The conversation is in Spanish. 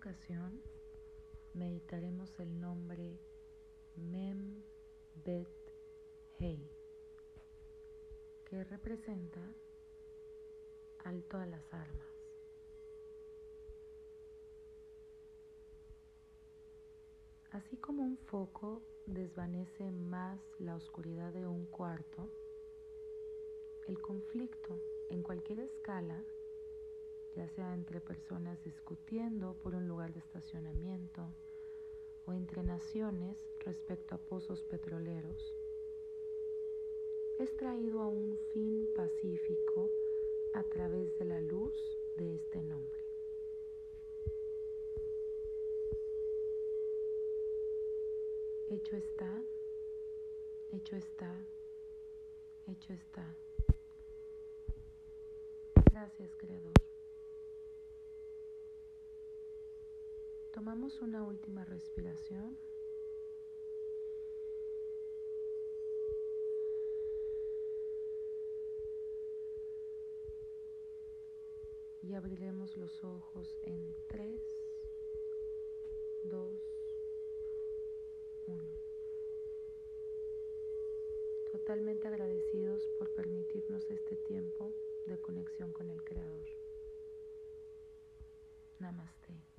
ocasión meditaremos el nombre Mem Bet Hei, que representa alto a las armas. Así como un foco desvanece más la oscuridad de un cuarto, el conflicto en cualquier escala, ya sea entre personas discutiendo por un lugar de estacionamiento o entre naciones respecto a pozos petroleros, es traído a un fin pacífico a través de la luz de este nombre. Hecho está, hecho está, hecho está. Gracias, Creador. Tomamos una última respiración. Y abriremos los ojos en 3, 2, 1. Totalmente agradecidos por permitirnos este tiempo de conexión con el Creador. Namaste.